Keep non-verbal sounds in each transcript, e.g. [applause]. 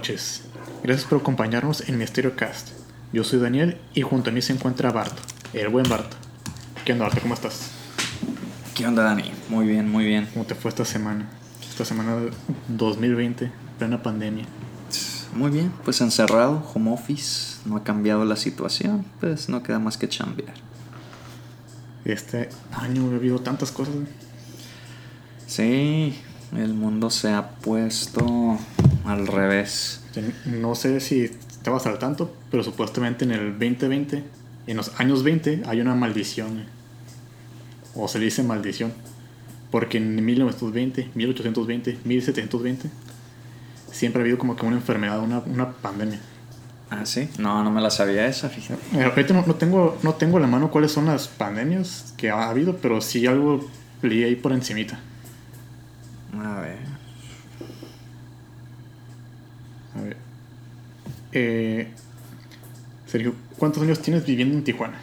Noches. Gracias por acompañarnos en Misterio Cast. Yo soy Daniel y junto a mí se encuentra Bart, el buen Bart. ¿Qué onda, Bart? ¿Cómo estás? ¿Qué onda, Dani? Muy bien, muy bien. ¿Cómo te fue esta semana? Esta semana de 2020, plena pandemia. Muy bien, pues encerrado, home office, no ha cambiado la situación, pues no queda más que chambear. Este año ha habido tantas cosas. Sí, el mundo se ha puesto al revés. No sé si estabas al tanto, pero supuestamente en el 2020, en los años 20, hay una maldición. O se le dice maldición. Porque en 1920, 1820, 1720, siempre ha habido como que una enfermedad, una, una pandemia. Ah, sí. No, no me la sabía esa, fíjate. Eh, ahorita no, no tengo, no tengo a la mano cuáles son las pandemias que ha habido, pero sí algo leí ahí por encimita. A ver. A ver. Eh, Sergio, ¿cuántos años tienes viviendo en Tijuana?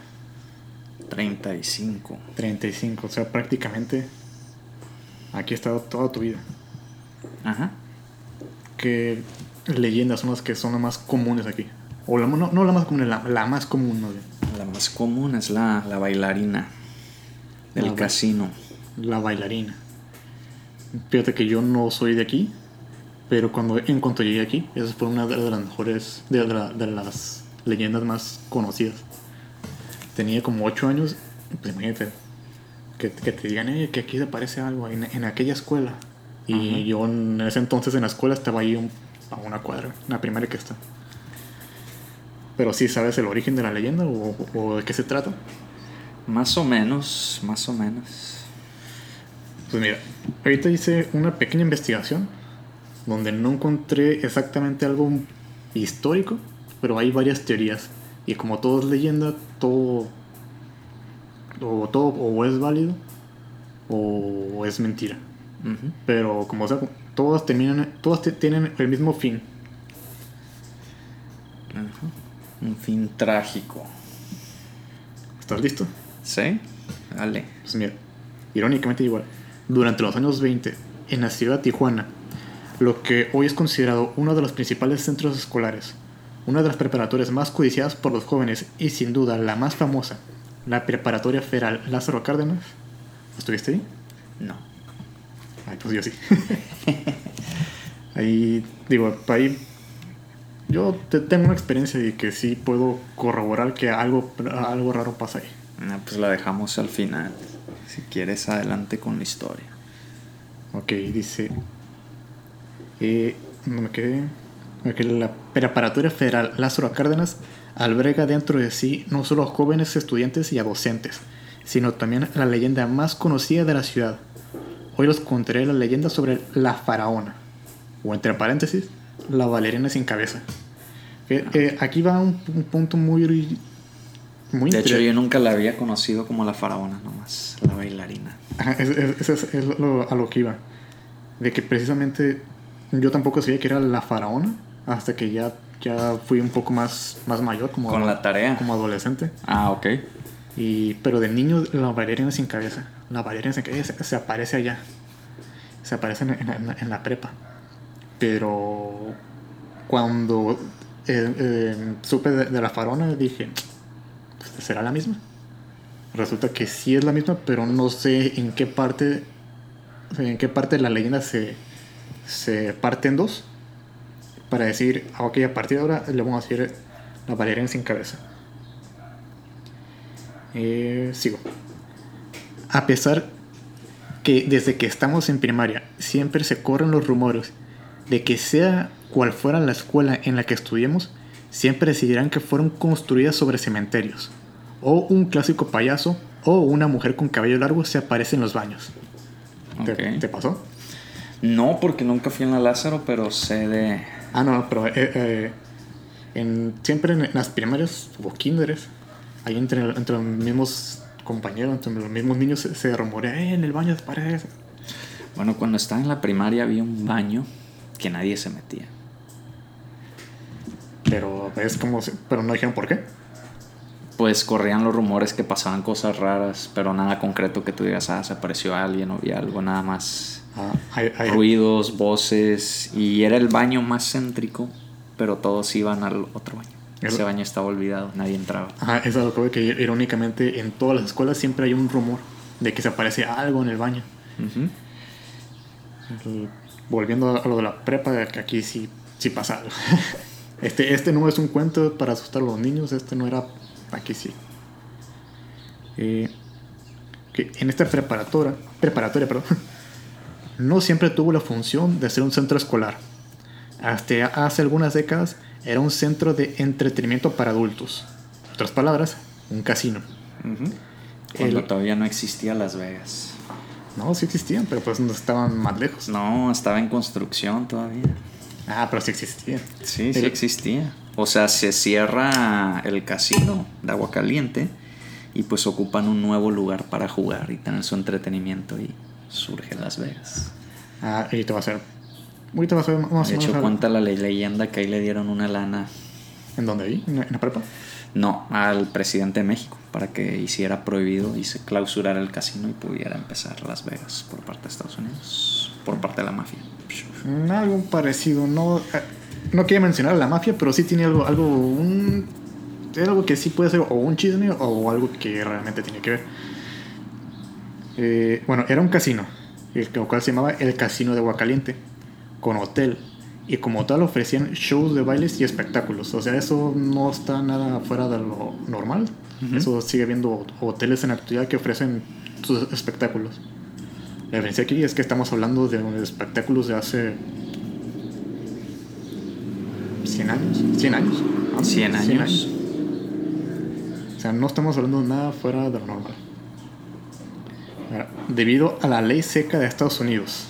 35. 35, o sea, prácticamente aquí has estado toda tu vida. Ajá. ¿Qué leyendas son las que son las más comunes aquí? O la, no, no la más común, la, la más común, ¿no? La más común es la, la bailarina del La casino. La bailarina. Fíjate que yo no soy de aquí, pero cuando en cuanto llegué aquí, esa fue una de las mejores, de, la- de las leyendas más conocidas. Tenía como 8 años, pues imagínate, que, que te digan, eh, que aquí se parece algo en, en aquella escuela. Y yo en ese entonces en la escuela estaba ahí un- a una cuadra, la primera que está. Pero sí, ¿sabes el origen de la leyenda o, o de qué se trata? Más o menos, más o menos. Pues mira, ahorita hice una pequeña investigación donde no encontré exactamente algo histórico, pero hay varias teorías. Y como todo es leyenda, todo o, todo o es válido o es mentira. Pero como sea, todas terminan, todas tienen el mismo fin. Un fin trágico. ¿Estás listo? ¿Sí? Dale. Pues mira, irónicamente igual, durante los años 20, en la ciudad de Tijuana, lo que hoy es considerado uno de los principales centros escolares, una de las preparatorias más codiciadas por los jóvenes y sin duda la más famosa, la Preparatoria Federal Lázaro Cárdenas. ¿Estuviste ahí? No. Ay, pues yo sí. [laughs] ahí, digo, ahí yo te- tengo una experiencia de que sí puedo corroborar que algo, algo raro pasa ahí. Ah, pues la dejamos al final. Si quieres, adelante con la historia. Ok, dice. Eh, no me quedé. La Preparatoria Federal Lázaro Cárdenas alberga dentro de sí no solo a jóvenes estudiantes y a docentes, sino también la leyenda más conocida de la ciudad. Hoy los contaré la leyenda sobre la faraona, o entre paréntesis, la bailarina sin cabeza. Eh, eh, aquí va un, un punto muy. muy De hecho, yo nunca la había conocido como la faraona, nomás, la bailarina. Ajá, es, es- es- es lo- a lo que iba. De que precisamente yo tampoco sabía que era la faraona hasta que ya, ya fui un poco más, más mayor, como, Con la tarea. como adolescente. Ah, ok. Y, pero de niño, la bailarina sin cabeza. La bailarina sin cabeza se, se aparece allá. Se aparece en, en- en- en la prepa. Pero cuando eh, eh, supe de, de la faraona, dije, ¿será la misma? Resulta que sí es la misma, pero no sé en qué parte, en qué parte de la leyenda se, se parte en dos. Para decir, ah, ok, a partir de ahora le vamos a decir la bailarina sin cabeza. Eh, sigo. A pesar que desde que estamos en primaria siempre se corren los rumores de que sea cual fuera la escuela en la que estudiemos, siempre decidirán que fueron construidas sobre cementerios, o un clásico payaso, o una mujer con cabello largo se aparece en los baños. ¿Te, pasó? No, porque nunca fui en la Lázaro, pero sé de. Ah, no, pero eh, eh, en, siempre en las primarias o kinderes, ahí entre, entre los mismos compañeros, entre los mismos niños se, se rumorea, eh, en el baño aparece. Bueno, cuando estaba en la primaria había un baño que nadie se metía. Pero es como, si- pero no dijeron por qué. Pues corrían los rumores que pasaban cosas raras, pero nada concreto que tú digas, ah, se apareció alguien o vi algo, nada más. Ruidos, voces, y era el baño más céntrico, pero todos iban al otro baño. Ese baño estaba olvidado, nadie entraba. Ajá, es algo que que irónicamente en todas las escuelas siempre hay un rumor de que se aparece algo en el baño. Volviendo a lo de la prepa, que aquí sí, sí pasa algo. [laughs] Este, este no es un cuento para asustar a los niños, este no era. Aquí sí. Eh, que en esta preparatoria, preparatoria perdón, [laughs] no siempre tuvo la función de ser un centro escolar. Hasta hace algunas décadas era un centro de entretenimiento para adultos. En otras palabras, un casino. Ujú. Cuando El- todavía no existía Las Vegas. No, sí existían, pero pues no estaban más lejos. No, estaba en construcción todavía. Ah, pero sí existían. Sí, sí existía. O sea, se cierra el casino de agua caliente y pues ocupan un nuevo lugar para jugar y tener su entretenimiento y surge Las Vegas. Ah, y te va a hacer. Ahorita vas a ver más De hecho, cuenta la le- leyenda que ahí le dieron una lana, ¿En dónde ahí? ¿En la, prepa? no, al presidente de México para que hiciera prohibido y se clausurara el casino y pudiera empezar Las Vegas por parte de Estados Unidos, por parte de la mafia. Mm, Algo parecido. No, eh, no quería mencionar a la mafia, pero sí tiene algo. algo un, es algo que sí puede ser o un chisme o algo que realmente tiene que ver. Eh, bueno, era un casino, el cual se llamaba el Casino de Aguacaliente, con hotel. Y como tal ofrecían shows de bailes y espectáculos. O sea, eso no está nada fuera de lo normal. Eso sigue viendo hoteles en actividad que ofrecen sus espectáculos. La diferencia aquí es que estamos hablando de espectáculos de hace 100 años. 100 años. ¿no? 100 años. O sea, no estamos hablando de nada fuera de lo normal. Debido a la ley seca de Estados Unidos,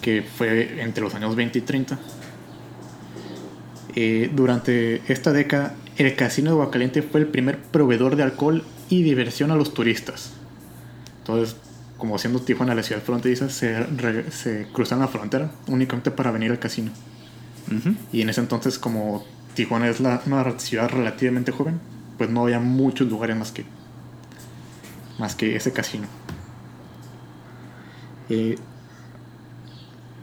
que fue entre los años 20 y 30, eh, durante esta década, el Casino de Aguacaliente fue el primer proveedor de alcohol y diversión a los turistas. Entonces, como siendo Tijuana la ciudad fronteriza, se, re- se cruzaron la frontera únicamente para venir al casino. Y en ese entonces, como Tijuana es la, una ciudad relativamente joven, pues no había muchos lugares más que, más que ese casino. Eh,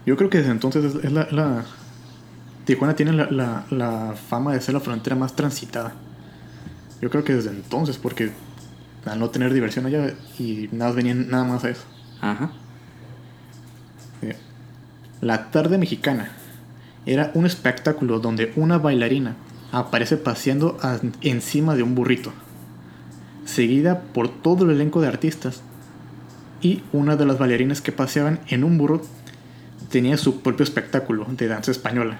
yo creo que desde entonces es, es la, la- Tijuana tiene la, la- la fama de ser la frontera más transitada. Yo creo que desde entonces, porque al no tener diversión allá y nada venían nada más a eso. Ajá. Eh, La tarde mexicana era un espectáculo donde una bailarina aparece paseando a- encima de un burrito, seguida por todo el elenco de artistas. Y una de las bailarinas que paseaban en un burro tenía su propio espectáculo de danza española.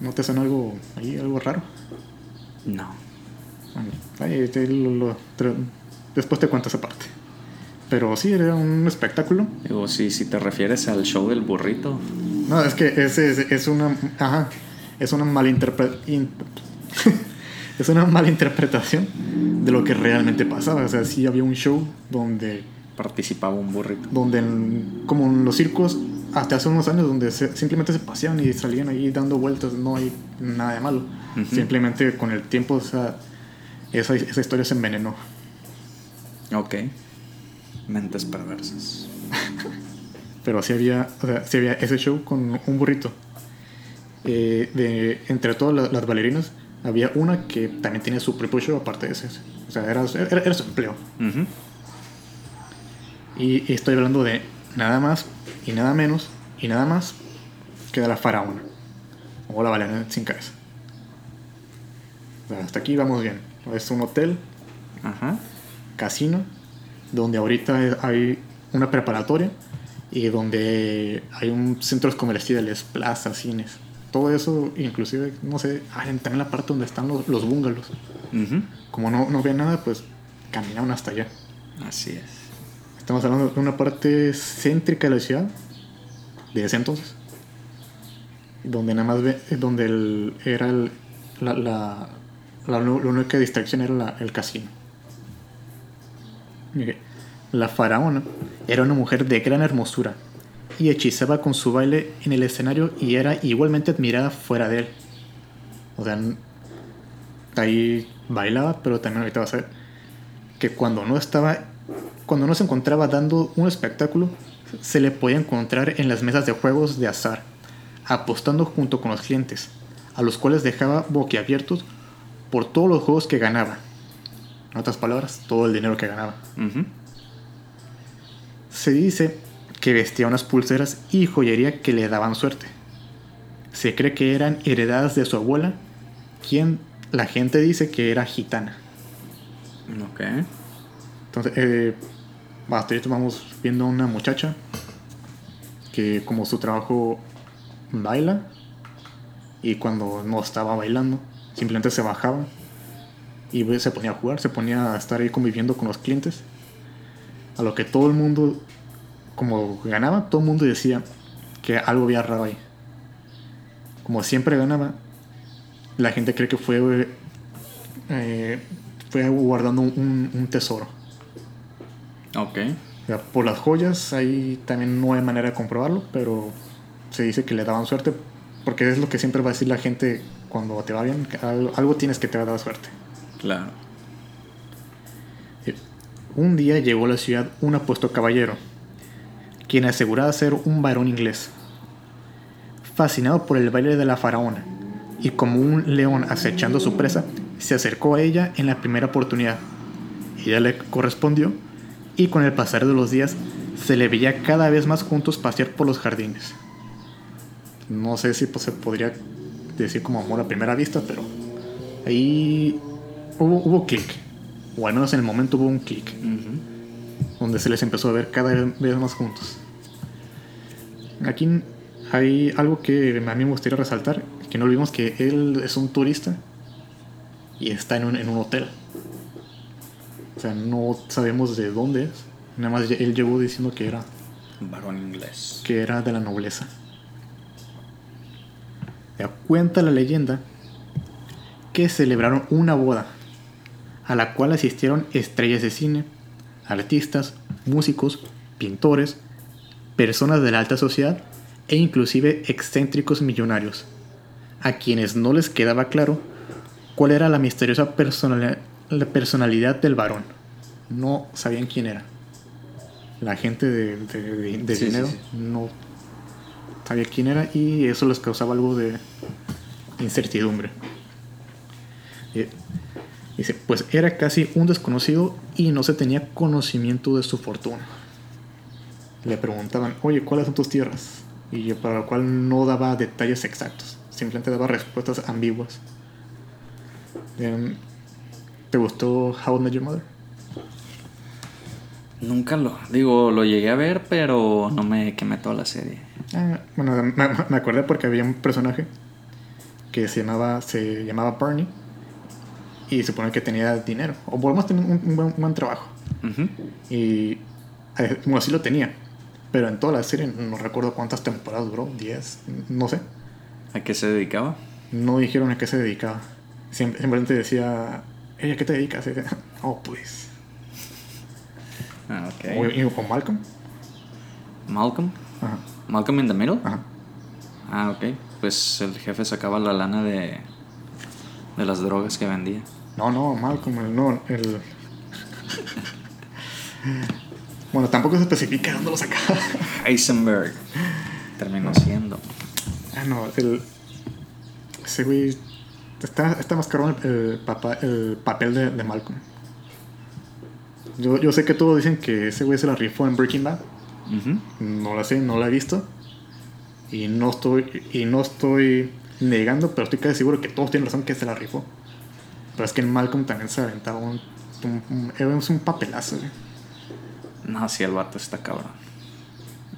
¿No te suena algo ahí, algo raro? No. Bueno, ahí te lo- lo- te- después te cuento esa parte. Pero sí, era un espectáculo. Digo, si, si te refieres al show del burrito, No, es que es, es, es una. Ajá. Es una malinterpretación. [laughs] es una malinterpretación de lo que realmente pasaba. O sea, sí había un show donde. participaba un burrito. donde en- como en los circos, hasta hace unos años, donde se- simplemente se paseaban y salían ahí dando vueltas, no hay nada de malo. Simplemente con el tiempo, o sea, esa, esa historia se envenenó. Ok. Mentes perversas. [laughs] Pero sí había, o sea, sí había ese show con un burrito. Eh, de, entre todas la- las, bailarinas, había una que también tenía su propio show aparte de ese. O sea, era, era, era su empleo. Y estoy hablando de nada más y nada menos y nada más que de la faraona. O la bailarina sin cabeza. O sea, hasta aquí vamos bien. Es un hotel, Ajá. casino, donde ahorita hay una preparatoria y donde hay un centros comerciales, plazas, cines. Todo eso, inclusive, no sé, ah, también la parte donde están los, los bungalows. Como no, no ven nada, pues caminaron hasta allá. Así es. Estamos hablando de una parte céntrica de la ciudad, de ese entonces, donde nada más ve, donde el, era el, la, la, la, la única distracción era la- el casino. La faraona era una mujer de gran hermosura y hechizaba con su baile en el escenario y era igualmente admirada fuera de él. O sea, ahí bailaba, pero también ahorita vas a ver que cuando no estaba, cuando no se encontraba dando un espectáculo, se le podía encontrar en las mesas de juegos de azar, apostando junto con los clientes, a los cuales dejaba boquiabiertos por todos los juegos que ganaba. En otras palabras, todo el dinero que ganaba. Se dice que vestía unas pulseras y joyería que le daban suerte. Se cree que eran heredadas de su abuela, quien la gente dice que era gitana. Ok. Entonces, eh, hasta ahorita vamos viendo a una muchacha que como su trabajo baila y cuando no estaba bailando simplemente se bajaba y pues, se ponía a jugar, se ponía a estar ahí conviviendo con los clientes. A lo que todo el mundo, como ganaba, todo el mundo decía que algo había raro ahí. Como siempre ganaba, la gente cree que fue, eh, fue guardando un- un tesoro. Ok. O sea, por las joyas, ahí también no hay manera de comprobarlo, pero se dice que le daban suerte, porque es lo que siempre va a decir la gente cuando te va bien, que algo, algo tienes que te va a dar suerte. Claro. Un día llegó a la ciudad un apuesto caballero, quien aseguraba ser un varón inglés. Fascinado por el baile de la faraona, y como un león acechando su presa, se acercó a ella en la primera oportunidad. Ella le correspondió, y con el pasar de los días se le veía cada vez más juntos pasear por los jardines. No sé si pues, se podría decir como amor a primera vista, pero ahí hubo, clic. O al menos en el momento hubo un clic Ujú. Donde se les empezó a ver cada vez más juntos. Aquí hay algo que a mí me gustaría resaltar, que no olvidemos que él es un turista y está en un, en un hotel. O sea, no sabemos de dónde es. Nada más él llegó diciendo que era, Varón inglés. que era de la nobleza. Ya cuenta la leyenda que celebraron una boda a la cual asistieron estrellas de cine, artistas, músicos, pintores, personas de la alta sociedad e inclusive excéntricos millonarios, a quienes no les quedaba claro cuál era la misteriosa personali- la personalidad del varón. No sabían quién era. La gente de, de- de- de Sí, sí, dinero sí. no sabía quién era y eso les causaba algo de incertidumbre. Eh, Dice, pues era casi un desconocido y no se tenía conocimiento de su fortuna. Le preguntaban, oye, ¿cuáles son tus tierras? Y yo para lo cual no daba detalles exactos, simplemente daba respuestas ambiguas. Em, ¿Te gustó How I Met Your Mother? Nunca lo. Digo, lo llegué a ver, pero no me quemé toda la serie. Ah, bueno, me, me acordé porque había un personaje que se llamaba, se llamaba Barney y supone que tenía dinero, o por lo menos tenía un, un buen, un buen trabajo. Y eh, bueno, sí lo tenía. Pero en toda la serie no recuerdo cuántas temporadas duró, 10, no sé. ¿A qué se dedicaba? No dijeron a qué se dedicaba. Siempre, simplemente decía, ella, ¿a qué te dedicas? Y [laughs] decía, oh, pues. Ah, ok. y- o Malcolm. Malcolm. Ajá, Malcolm in the Middle. ajá. Ah, ok. Pues el jefe sacaba la lana de, de las drogas que vendía. No, no, Malcolm, el, no, el. bueno, tampoco se especifica dónde lo sacaba. Heisenberg. Terminó siendo. ah, no, el. Ese güey. Está, está más caro el, el papá, el papel de, de Malcolm. Yo, yo sé que todos dicen que ese güey se la rifó en Breaking Bad. No la sé, no la he visto. Y no estoy, y no estoy negando, pero estoy casi seguro que todos tienen razón que se la rifó. Pero es que en Malcolm también se aventaba un, un, un- era un papelazo. güey. No, sí, el vato está cabrón.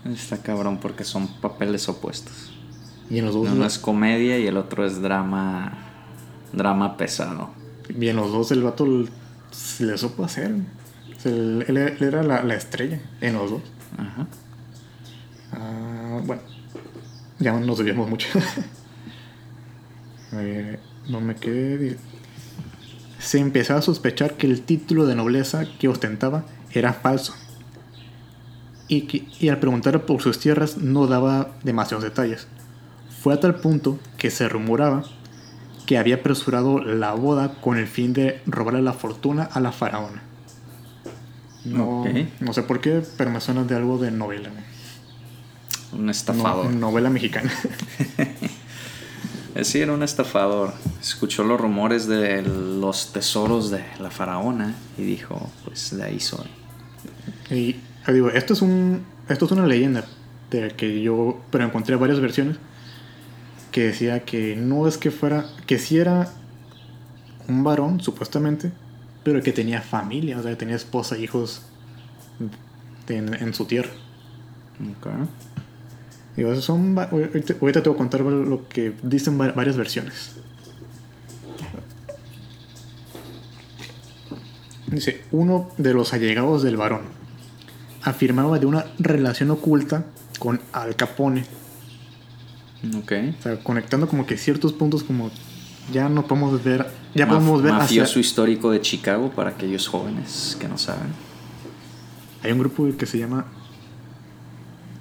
Está cabrón porque son papeles opuestos. Y en los dos, Uno es comedia y el otro es drama. Drama pesado. y en los dos el vato se le supo hacer. O sea, él, era la, la estrella en los dos. Ajá. Ah, bueno, ya nos desviamos mucho. [laughs] Eh, no me quedé. Se empezaba a sospechar que el título de nobleza que ostentaba era falso. Y, que, y al preguntar por sus tierras no daba demasiados detalles. Fue a tal punto que se rumoraba que había apresurado la boda con el fin de robarle la fortuna a la faraona. No, no sé por qué, pero me suena de algo de novela. Un No- estafador. novela mexicana. [laughs] Eh, Sí, era un estafador. Escuchó los rumores de los tesoros de la faraona y dijo, pues de ahí soy. Y eh, digo, esto es un esto es una leyenda de que yo pero encontré varias versiones que decía que no es que fuera que sí era un varón supuestamente, pero que tenía familia, o sea, que tenía esposa e hijos en, en su tierra. Ok. Digo, esos son ahorita, ahorita te voy a contar lo que dicen va- varias versiones. Dice, uno de los allegados del varón afirmaba de una relación oculta con Al Capone, Ok. o sea, conectando como que ciertos puntos como ya no podemos ver, ya Maf- podemos ver hacia... Mafioso histórico de Chicago para aquellos jóvenes que no saben. Hay un grupo que se llama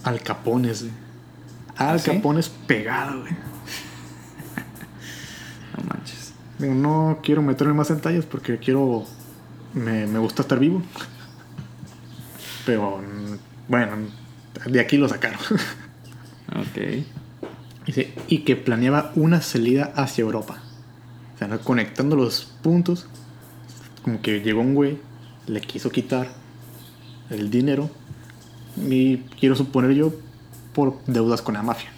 Al Capones. Al ¿Ah, sí? Capones pegado, güey. [laughs] No manches. Digo, no quiero meterme más en detalles porque quiero. Me, me gusta estar vivo. Pero, bueno, de aquí lo sacaron. [laughs] Ok. Dice, y que planeaba una salida hacia Europa. O sea, ¿no? conectando los puntos. Como que llegó un güey, le quiso quitar el dinero. Y quiero suponer yo, por deudas con la mafia.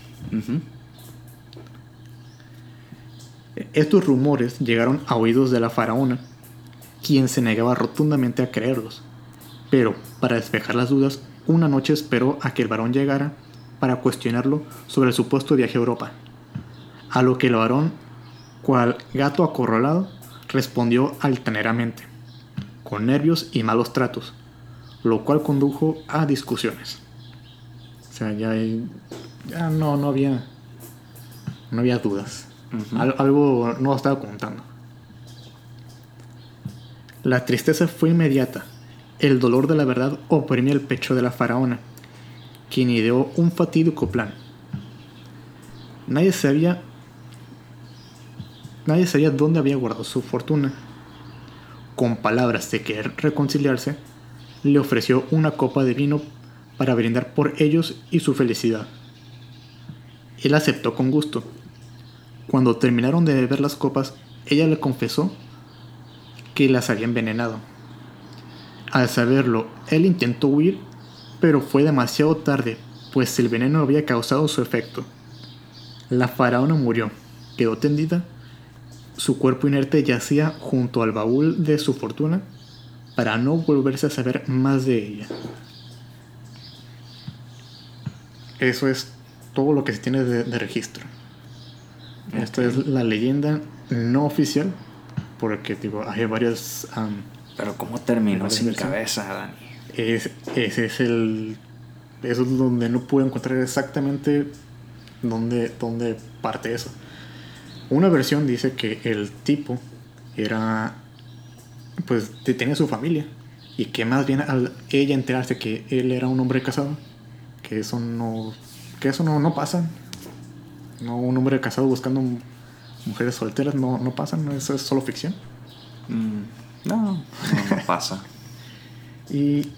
Estos rumores llegaron a oídos de la faraona, quien se negaba rotundamente a creerlos. Pero, para despejar las dudas, una noche esperó a que el varón llegara para cuestionarlo sobre el supuesto viaje a Europa. A lo que el varón, cual gato acorralado, respondió altaneramente, con nervios y malos tratos, lo cual condujo a discusiones. Sea, ya, ya no, no había, no había dudas. Al- algo no estaba contando. La tristeza fue inmediata. El dolor de la verdad oprimía el pecho de la faraona, quien ideó un fatídico plan. Nadie sabía. Nadie sabía dónde había guardado su fortuna. Con palabras de querer reconciliarse, le ofreció una copa de vino para brindar por ellos y su felicidad. Él aceptó con gusto. Cuando terminaron de beber las copas, ella le confesó que las había envenenado. Al saberlo, él intentó huir, pero fue demasiado tarde, pues el veneno había causado su efecto. La faraona murió, quedó tendida, su cuerpo inerte yacía junto al baúl de su fortuna para no volverse a saber más de ella. Eso es todo lo que se tiene de, de registro. Esta es la leyenda no oficial, porque digo, hay varias... am, Pero ¿cómo terminó sin versiones. cabeza, Dani? es, ese es el... Eso es donde no pude encontrar exactamente dónde, dónde parte eso. Una versión dice que el tipo era... Pues te- tenía su familia. Y que más bien al ella enterarse que él era un hombre casado, que eso no... Que eso no, no pasa. No, un hombre casado buscando mujeres solteras no, no pasa, no, eso es solo ficción. Mm, no, no, no pasa. [laughs] Y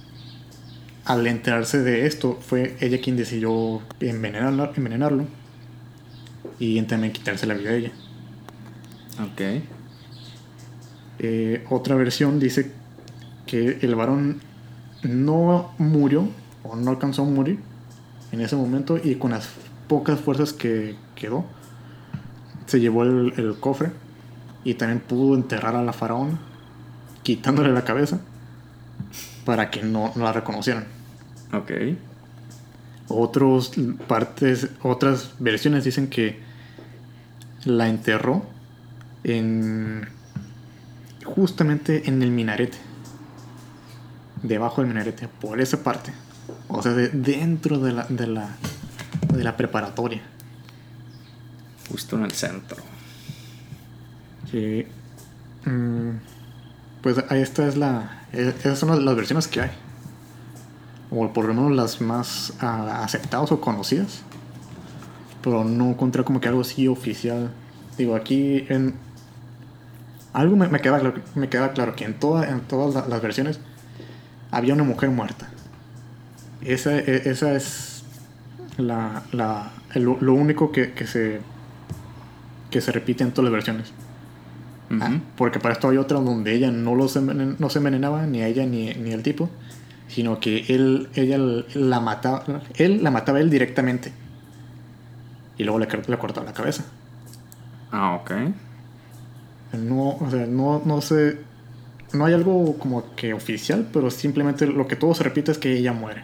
al enterarse de esto, fue ella quien decidió envenenarlo, envenenarlo y también quitarse la vida de ella. Ok. Eh, otra versión dice que el varón no murió o no alcanzó a morir en ese momento y con las pocas fuerzas que quedó, se llevó el, el cofre y también pudo enterrar a la faraona, quitándole la cabeza para que no, no la reconocieran. Ok. Otros partes, otras versiones dicen que la enterró en justamente en el minarete, debajo del minarete, por esa parte, o sea, de- dentro de la, de la de la preparatoria. Justo en el centro. Que, mm, pues ahí esta es la, esas son las, versiones que hay, o por lo menos las más ah, aceptadas o conocidas, pero no encontré como que algo así oficial. Digo, aquí en algo me, me queda me queda claro que en toda, en todas la- las versiones había una mujer muerta. Esa, e- esa es la, la, el- lo único que, que se que se repite en todas las versiones. Ah, porque para esto hay otra donde ella no, los envenen- no se envenenaba, ni a ella ni, ni el tipo, sino que él, ella la mataba, él la mataba a él directamente. Y luego le, le cortaba la cabeza. Ah, ok. No, o sea, no, no sé, no hay algo como que oficial, pero simplemente lo que todo se repite es que ella muere.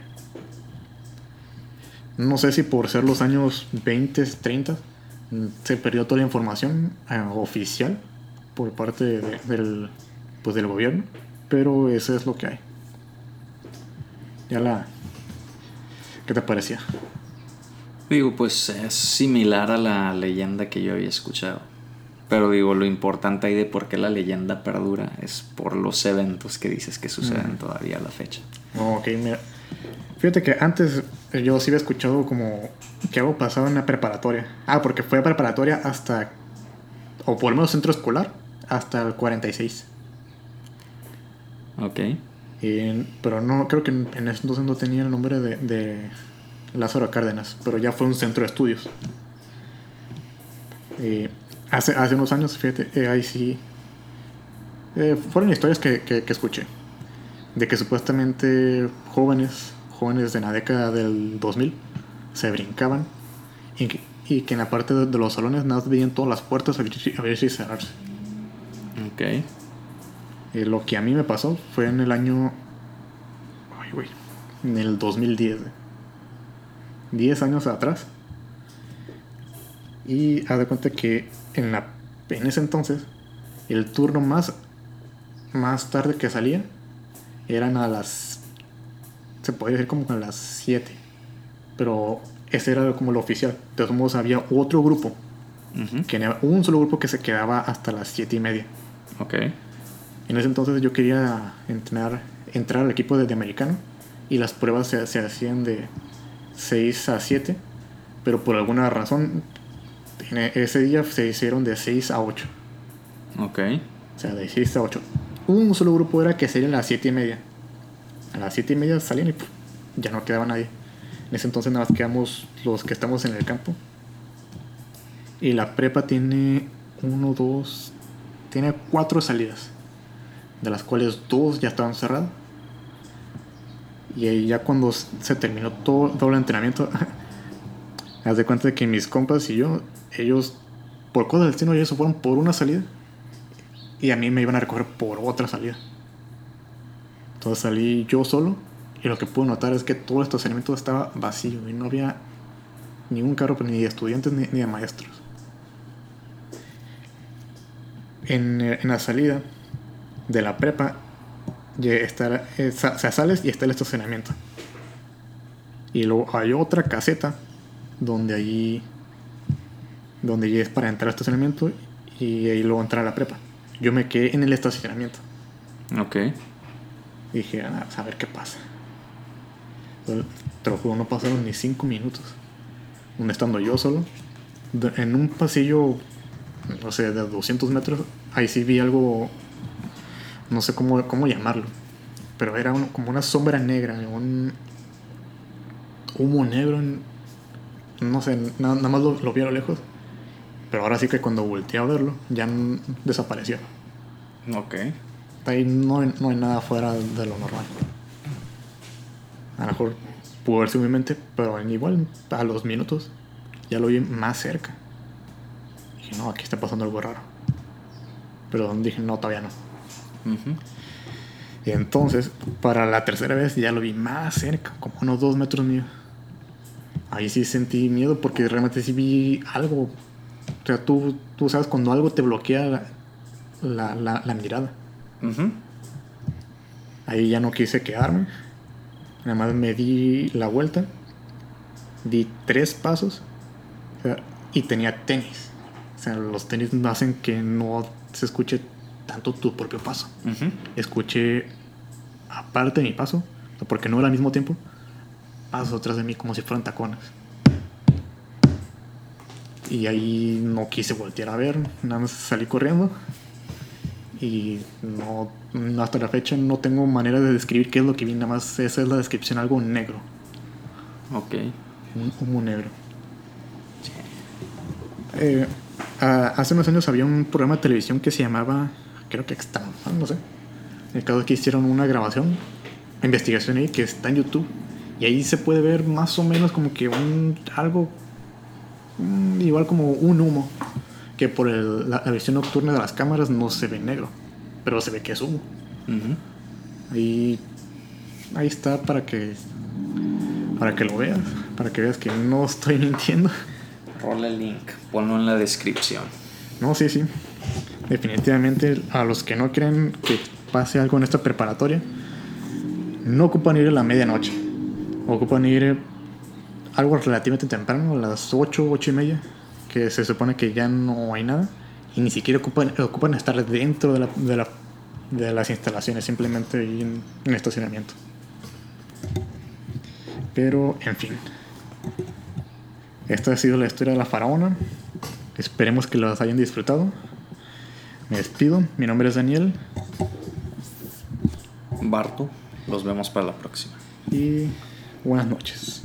No sé si por ser los años 20, 30 mm, se perdió toda la información eh, oficial por parte de- del, pues, del gobierno, pero eso es lo que hay. Ya la... ¿Qué te parecía? Digo, pues es similar a la leyenda que yo había escuchado. Pero digo, lo importante ahí de por qué la leyenda perdura es por los eventos que dices que suceden Mm. todavía a la fecha. Ok, mira. Fíjate que antes yo sí había escuchado como que algo pasaba en la preparatoria. Ah, porque fue preparatoria hasta, o por lo menos centro escolar, hasta el 46. Ok. Y- pero no, creo que en, en ese entonces no tenía el nombre de, de Lázaro Cárdenas, pero ya fue un centro de estudios. Y hace, hace unos años, fíjate, eh, ahí sí. eh, fueron historias que, que- que escuché. De que supuestamente jóvenes, jóvenes de la década del 2000, se brincaban y que, y que en la parte de, de los salones nada más veían todas las puertas abrirse abrirse y cerrarse. Ok. Eh, lo que a mí me pasó fue en el año. Ay, güey. En el 2010. güey. 10 años atrás. Y haz de cuenta que en, la, en ese entonces, el turno más, más tarde que salía eran a las. Se podría decir como a las 7. Pero ese era como lo oficial. De todos modos, había otro grupo. Ujú. Que era un solo grupo que se quedaba hasta las 7 y media. Ok. En ese entonces yo quería entrenar, entrar al equipo de, de americano y las pruebas se, se hacían de 6 a 7, pero por alguna razón e- ese día se hicieron de 6 a 8, Ok. o sea, de 6 a 8. Un solo grupo era que sería a las 7 y media. A las 7 y media salían y puf, ya no quedaba nadie. En ese entonces nada más quedamos los que estamos en el campo. Y la prepa tiene 1, 2, tiene 4 salidas de las cuales dos ya estaban cerradas. Y ya cuando se terminó todo, todo el entrenamiento, [laughs] haz de cuenta de que mis compas y yo, ellos, por cosas del destino, ellos se fueron por una salida y a mí me iban a recoger por otra salida. Entonces salí yo solo y lo que pude notar es que todo el estacionamiento estaba vacío y no había ningún carro pues, ni de estudiantes ni, ni de maestros. En, eh, en la salida de la prepa está, eh, sa- sales y está el estacionamiento. Y luego hay otra caseta donde allí donde ya es para entrar al estacionamiento y ahí luego entrar a la prepa. Yo me quedé en el estacionamiento. Ok. Dije, "Ah, a ver qué pasa. Juro, no pasaron ni cinco minutos. Donde estando yo solo, en un pasillo, no sé, de 200 metros, ahí sí vi algo, no sé cómo, cómo llamarlo, pero era un- como una sombra negra, un humo negro, en- no sé, na- nada más lo, vi a lo lejos. Pero ahora sí que cuando volteé a verlo, ya desapareció. Ok. Ahí no hay, no hay nada fuera de lo normal. A lo mejor pudo verse mi mente, pero igual a los minutos ya lo vi más cerca. Dije, no, aquí está pasando algo raro. Pero dije, no, todavía no. Y entonces, para la tercera vez ya lo vi más cerca, como unos dos metros mío. Ahí sí sentí miedo porque realmente sí vi algo. O sea, tú, tú sabes cuando algo te bloquea la, la, la- la mirada. Ahí ya no quise quedarme. Nada más me di la vuelta. Di tres pasos. o sea, y tenía tenis. O sea, los tenis hacen que no se escuche tanto tu propio paso. Ujú. Escuché, aparte de mi paso, porque no era al mismo tiempo, pasos atrás de mí como si fueran tacones. Y ahí no quise voltear a ver, nada más salí corriendo. Y no, hasta la fecha no tengo manera de describir qué es lo que vi, nada más esa es la descripción, algo negro. Ok. Un humo negro. Eh, hace unos años había un programa de televisión que se llamaba, creo que Extremo, no sé. El caso es que hicieron una grabación, investigación ahí, que está en YouTube. Y ahí se puede ver más o menos como que un algo igual como un humo que por el- la, la visión nocturna de las cámaras no se ve negro, pero se ve que es humo. Ujú. Ahí, ahí está para que para que lo veas, para que veas que no estoy [laughs] mintiendo. Rola el link, ponlo en la descripción. No, sí, sí. Definitivamente a los que no creen que pase algo en esta preparatoria, no ocupan ir a la medianoche. Ocupan ir algo relativamente temprano, a las 8, 8 y media, se supone que ya no hay nada. Y ni siquiera ocupan, ocupan estar dentro de, la, de, la- de las instalaciones, simplemente en, en estacionamiento. Pero, en fin. Esta ha sido la historia de la faraona. Esperemos que los hayan disfrutado. Me despido. Mi nombre es Daniel. Barto, los vemos para la próxima. Y buenas noches.